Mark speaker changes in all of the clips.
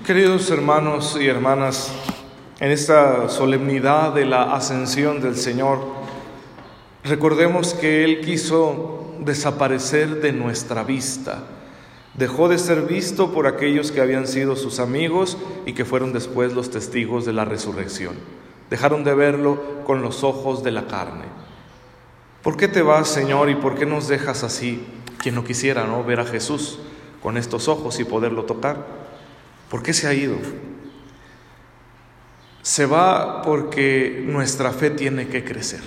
Speaker 1: Queridos hermanos y hermanas, en esta solemnidad de la ascensión del Señor, recordemos que Él quiso desaparecer de nuestra vista. Dejó de ser visto por aquellos que habían sido sus amigos y que fueron después los testigos de la resurrección. Dejaron de verlo con los ojos de la carne. ¿Por qué te vas, Señor, y por qué nos dejas así? Quien no quisiera, ¿no? Ver a Jesús con estos ojos y poderlo tocar. ¿Por qué se ha ido? Se va porque nuestra fe tiene que crecer.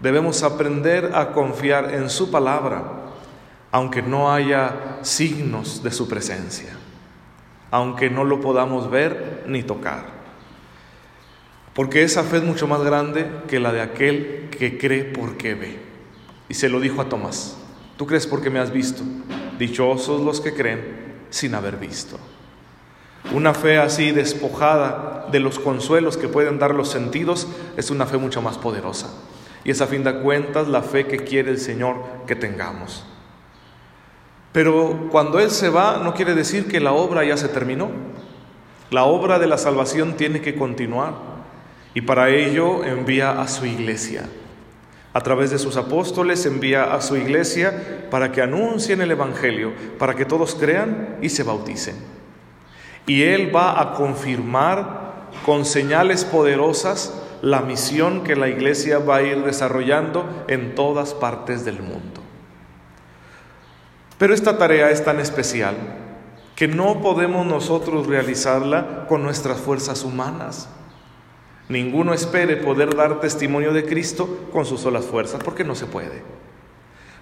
Speaker 1: Debemos aprender a confiar en su palabra, aunque no haya signos de su presencia, aunque no lo podamos ver ni tocar. Porque esa fe es mucho más grande que la de aquel que cree porque ve. Y se lo dijo a Tomás, tú crees porque me has visto. Dichosos los que creen sin haber visto. Una fe así despojada de los consuelos que pueden dar los sentidos es una fe mucho más poderosa. Y es a fin de cuentas la fe que quiere el Señor que tengamos. Pero cuando Él se va no quiere decir que la obra ya se terminó. La obra de la salvación tiene que continuar. Y para ello envía a su iglesia. A través de sus apóstoles envía a su iglesia para que anuncien el Evangelio, para que todos crean y se bauticen. Y Él va a confirmar con señales poderosas la misión que la iglesia va a ir desarrollando en todas partes del mundo. Pero esta tarea es tan especial que no podemos nosotros realizarla con nuestras fuerzas humanas. Ninguno espere poder dar testimonio de Cristo con sus solas fuerzas, porque no se puede.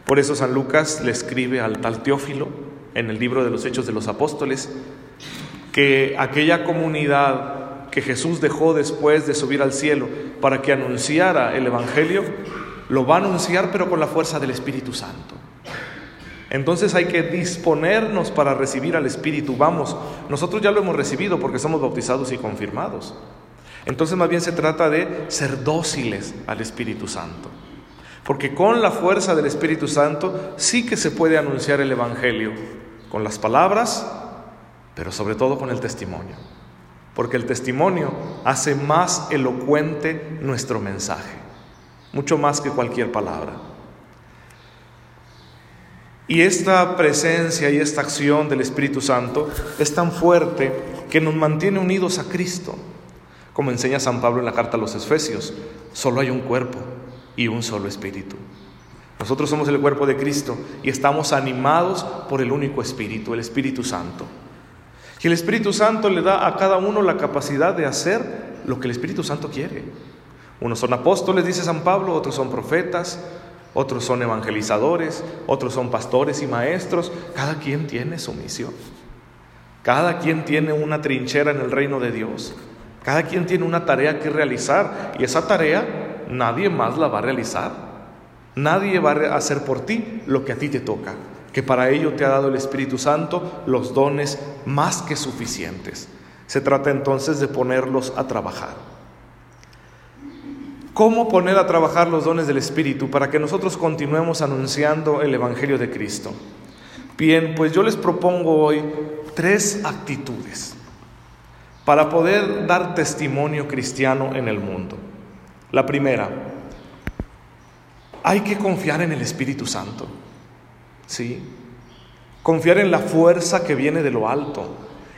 Speaker 1: Por eso San Lucas le escribe al tal Teófilo en el libro de los Hechos de los Apóstoles, que aquella comunidad que Jesús dejó después de subir al cielo para que anunciara el Evangelio, lo va a anunciar pero con la fuerza del Espíritu Santo. Entonces hay que disponernos para recibir al Espíritu. Vamos, nosotros ya lo hemos recibido porque somos bautizados y confirmados. Entonces más bien se trata de ser dóciles al Espíritu Santo. Porque con la fuerza del Espíritu Santo sí que se puede anunciar el Evangelio, con las palabras pero sobre todo con el testimonio, porque el testimonio hace más elocuente nuestro mensaje, mucho más que cualquier palabra. Y esta presencia y esta acción del Espíritu Santo es tan fuerte que nos mantiene unidos a Cristo. Como enseña San Pablo en la carta a los Efesios, solo hay un cuerpo y un solo espíritu. Nosotros somos el cuerpo de Cristo y estamos animados por el único espíritu, el Espíritu Santo. Y el Espíritu Santo le da a cada uno la capacidad de hacer lo que el Espíritu Santo quiere. Unos son apóstoles, dice San Pablo, otros son profetas, otros son evangelizadores, otros son pastores y maestros. Cada quien tiene su misión. Cada quien tiene una trinchera en el reino de Dios. Cada quien tiene una tarea que realizar y esa tarea nadie más la va a realizar. Nadie va a hacer por ti lo que a ti te toca que para ello te ha dado el Espíritu Santo los dones más que suficientes. Se trata entonces de ponerlos a trabajar. ¿Cómo poner a trabajar los dones del Espíritu para que nosotros continuemos anunciando el Evangelio de Cristo? Bien, pues yo les propongo hoy tres actitudes para poder dar testimonio cristiano en el mundo. La primera, hay que confiar en el Espíritu Santo. ¿Sí? Confiar en la fuerza que viene de lo alto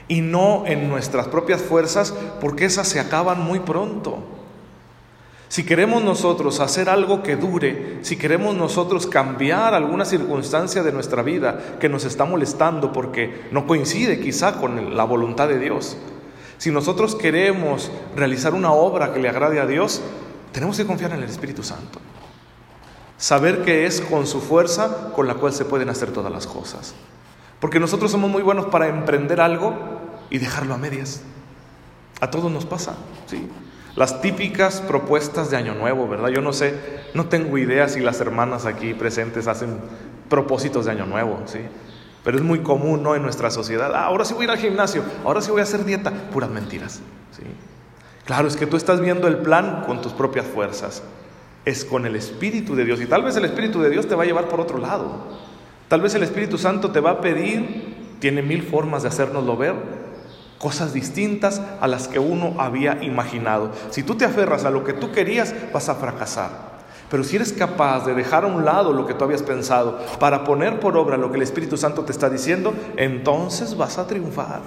Speaker 1: y no en nuestras propias fuerzas porque esas se acaban muy pronto. Si queremos nosotros hacer algo que dure, si queremos nosotros cambiar alguna circunstancia de nuestra vida que nos está molestando porque no coincide quizá con la voluntad de Dios, si nosotros queremos realizar una obra que le agrade a Dios, tenemos que confiar en el Espíritu Santo. Saber que es con su fuerza con la cual se pueden hacer todas las cosas. Porque nosotros somos muy buenos para emprender algo y dejarlo a medias. A todos nos pasa, ¿sí? Las típicas propuestas de Año Nuevo, ¿verdad? Yo no sé, no tengo idea si las hermanas aquí presentes hacen propósitos de Año Nuevo, ¿sí? Pero es muy común, ¿no? En nuestra sociedad. Ah, ahora sí voy a ir al gimnasio, ahora sí voy a hacer dieta. Puras mentiras, ¿sí? Claro, es que tú estás viendo el plan con tus propias fuerzas es con el Espíritu de Dios. Y tal vez el Espíritu de Dios te va a llevar por otro lado. Tal vez el Espíritu Santo te va a pedir, tiene mil formas de hacérnoslo ver, cosas distintas a las que uno había imaginado. Si tú te aferras a lo que tú querías, vas a fracasar. Pero si eres capaz de dejar a un lado lo que tú habías pensado para poner por obra lo que el Espíritu Santo te está diciendo, entonces vas a triunfar.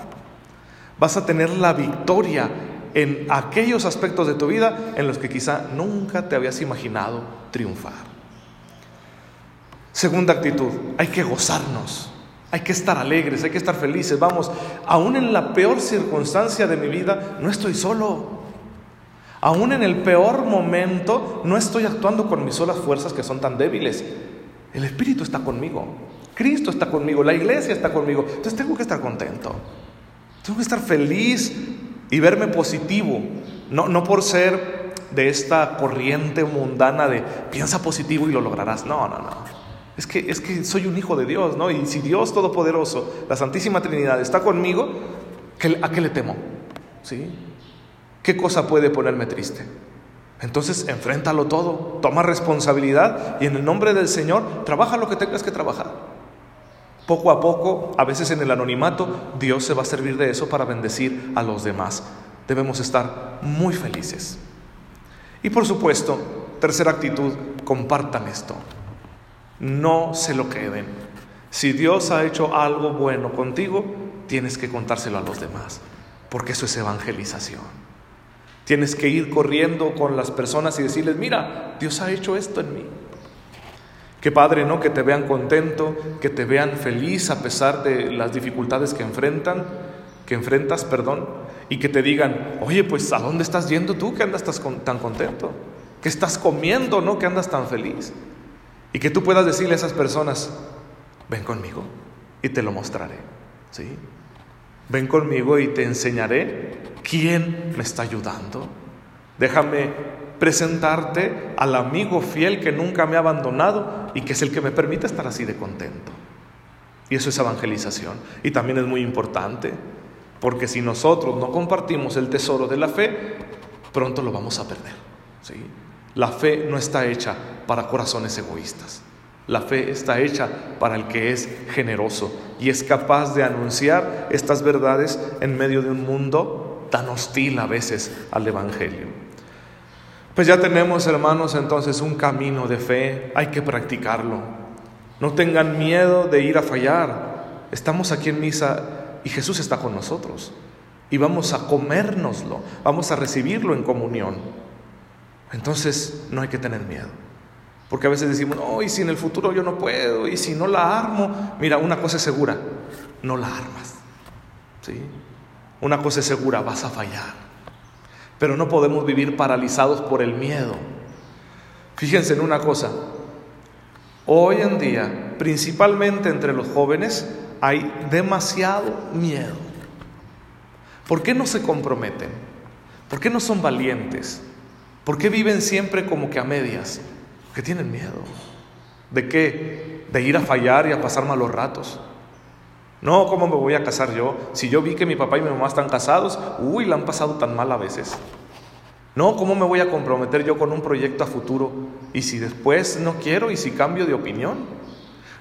Speaker 1: Vas a tener la victoria en aquellos aspectos de tu vida en los que quizá nunca te habías imaginado triunfar. Segunda actitud, hay que gozarnos. Hay que estar alegres, hay que estar felices. Vamos, aún en la peor circunstancia de mi vida, no estoy solo. Aún en el peor momento, no estoy actuando con mis solas fuerzas que son tan débiles. El Espíritu está conmigo. Cristo está conmigo. La iglesia está conmigo. Entonces tengo que estar contento. Tengo que estar feliz y verme positivo. No, no por ser de esta corriente mundana de piensa positivo y lo lograrás. No, no, no. Es que, es que soy un hijo de Dios, ¿no? Y si Dios Todopoderoso, la Santísima Trinidad, está conmigo, ¿a qué le temo? ¿Sí? ¿Qué cosa puede ponerme triste? Entonces, enfréntalo todo, toma responsabilidad y en el nombre del Señor, trabaja lo que tengas que trabajar. Poco a poco, a veces en el anonimato, Dios se va a servir de eso para bendecir a los demás. Debemos estar muy felices. Y por supuesto, tercera actitud, compartan esto no se lo queden. Si Dios ha hecho algo bueno contigo, tienes que contárselo a los demás, porque eso es evangelización. Tienes que ir corriendo con las personas y decirles, mira, Dios ha hecho esto en mí. Qué padre, ¿no? Que te vean contento, que te vean feliz a pesar de las dificultades que enfrentan, que enfrentas, perdón, y que te digan, oye, pues ¿a dónde estás yendo tú que andas tan contento? ¿Qué estás comiendo, no? Que andas tan feliz. Y que tú puedas decirle a esas personas, ven conmigo y te lo mostraré. ¿Sí? Ven conmigo y te enseñaré quién me está ayudando. Déjame presentarte al amigo fiel que nunca me ha abandonado y que es el que me permite estar así de contento. Y eso es evangelización. Y también es muy importante, porque si nosotros no compartimos el tesoro de la fe, pronto lo vamos a perder. ¿sí? La fe no está hecha para corazones egoístas. La fe está hecha para el que es generoso y es capaz de anunciar estas verdades en medio de un mundo tan hostil a veces al Evangelio. Pues ya tenemos, hermanos, entonces un camino de fe, hay que practicarlo. No tengan miedo de ir a fallar. Estamos aquí en misa y Jesús está con nosotros y vamos a comérnoslo, vamos a recibirlo en comunión. Entonces no hay que tener miedo. Porque a veces decimos, no, y si en el futuro yo no puedo, y si no la armo, mira, una cosa es segura, no la armas. ¿Sí? Una cosa es segura, vas a fallar. Pero no podemos vivir paralizados por el miedo. Fíjense en una cosa, hoy en día, principalmente entre los jóvenes, hay demasiado miedo. ¿Por qué no se comprometen? ¿Por qué no son valientes? ¿Por qué viven siempre como que a medias? Que tienen miedo. ¿De qué? De ir a fallar y a pasar malos ratos. No, ¿cómo me voy a casar yo? Si yo vi que mi papá y mi mamá están casados, uy, la han pasado tan mal a veces. No, ¿cómo me voy a comprometer yo con un proyecto a futuro? Y si después no quiero y si cambio de opinión.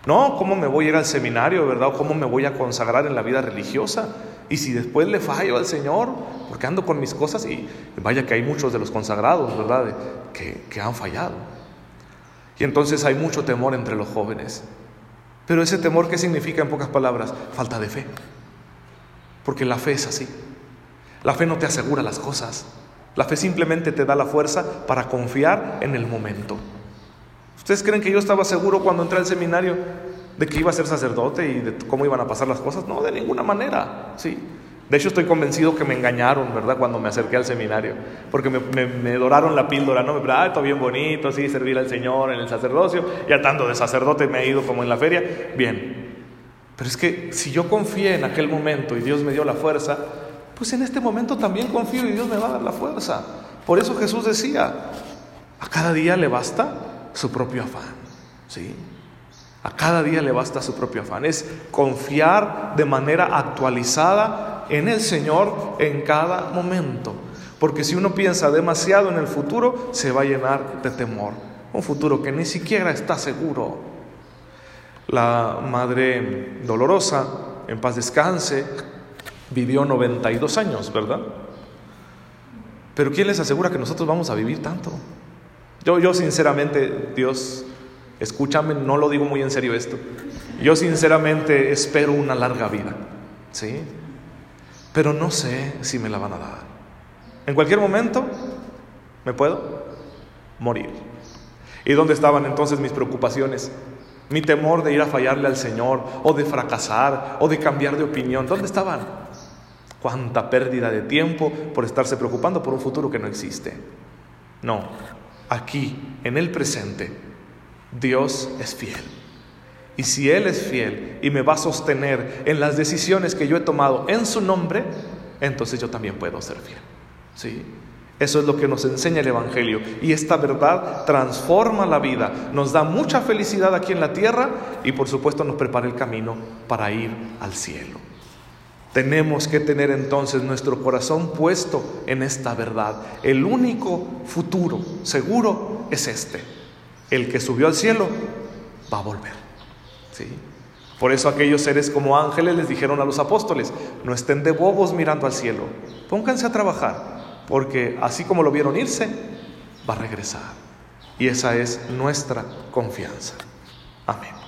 Speaker 1: No, ¿cómo me voy a ir al seminario, verdad? ¿O cómo me voy a consagrar en la vida religiosa? Y si después le fallo al Señor, porque ando con mis cosas y vaya que hay muchos de los consagrados, ¿verdad? Que, que han fallado. Y entonces hay mucho temor entre los jóvenes. Pero ese temor, ¿qué significa en pocas palabras? Falta de fe. Porque la fe es así. La fe no te asegura las cosas. La fe simplemente te da la fuerza para confiar en el momento. ¿Ustedes creen que yo estaba seguro cuando entré al seminario de que iba a ser sacerdote y de cómo iban a pasar las cosas? No, de ninguna manera. Sí. De hecho, estoy convencido que me engañaron, ¿verdad? Cuando me acerqué al seminario, porque me, doraron la píldora, ¿no? Me ah, está bien bonito, sí, servir al Señor en el sacerdocio, ya tanto de sacerdote me he ido como en la feria, bien. Pero es que si yo confié en aquel momento y Dios me dio la fuerza, pues en este momento también confío y Dios me va a dar la fuerza. Por eso Jesús decía, a cada día le basta su propio afán. ¿Sí? A cada día le basta su propio afán. Es confiar de manera actualizada en el Señor en cada momento. Porque si uno piensa demasiado en el futuro, se va a llenar de temor. Un futuro que ni siquiera está seguro. La Madre Dolorosa, en paz descanse, vivió 92 años, ¿verdad? Pero ¿quién les asegura que nosotros vamos a vivir tanto? Yo, yo sinceramente, Dios, escúchame, no lo digo muy en serio esto. Yo sinceramente espero una larga vida, ¿sí? Pero no sé si me la van a dar. En cualquier momento me puedo morir. ¿Y dónde estaban entonces mis preocupaciones? Mi temor de ir a fallarle al Señor, o de fracasar, o de cambiar de opinión. ¿Dónde estaban? Cuánta pérdida de tiempo por estarse preocupando por un futuro que no existe. No, aquí, en el presente, Dios es fiel. Y si Él es fiel y me va a sostener en las decisiones que yo he tomado en su nombre, entonces yo también puedo ser fiel. ¿Sí? Eso es lo que nos enseña el Evangelio. Y esta verdad transforma la vida, nos da mucha felicidad aquí en la tierra y por supuesto nos prepara el camino para ir al cielo. Tenemos que tener entonces nuestro corazón puesto en esta verdad. El único futuro seguro es este. El que subió al cielo va a volver. ¿Sí? Por eso aquellos seres como ángeles les dijeron a los apóstoles, no estén de bobos mirando al cielo, pónganse a trabajar, porque así como lo vieron irse, va a regresar. Y esa es nuestra confianza. Amén.